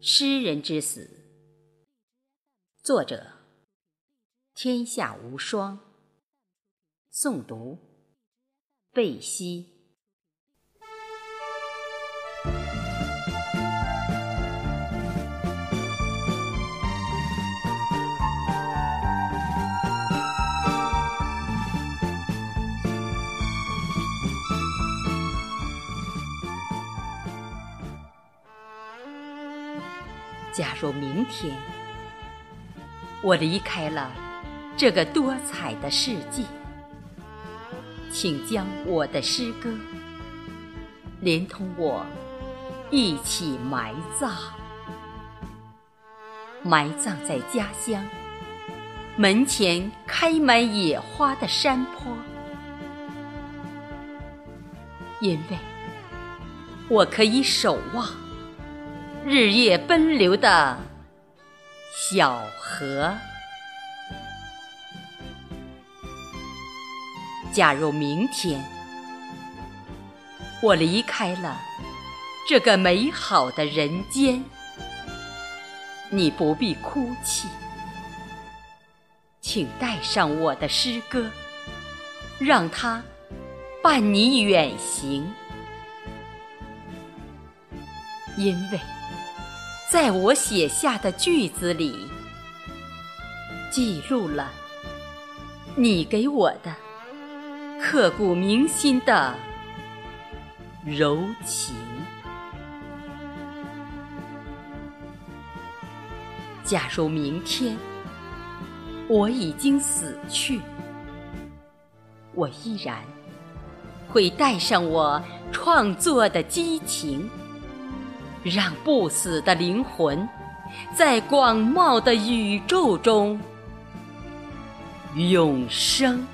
诗人之死，作者：天下无双。诵读：贝西。假如明天我离开了这个多彩的世界，请将我的诗歌连同我一起埋葬，埋葬在家乡门前开满野花的山坡，因为我可以守望。日夜奔流的小河。假如明天我离开了这个美好的人间，你不必哭泣，请带上我的诗歌，让它伴你远行，因为。在我写下的句子里，记录了你给我的刻骨铭心的柔情。假如明天我已经死去，我依然会带上我创作的激情。让不死的灵魂，在广袤的宇宙中永生。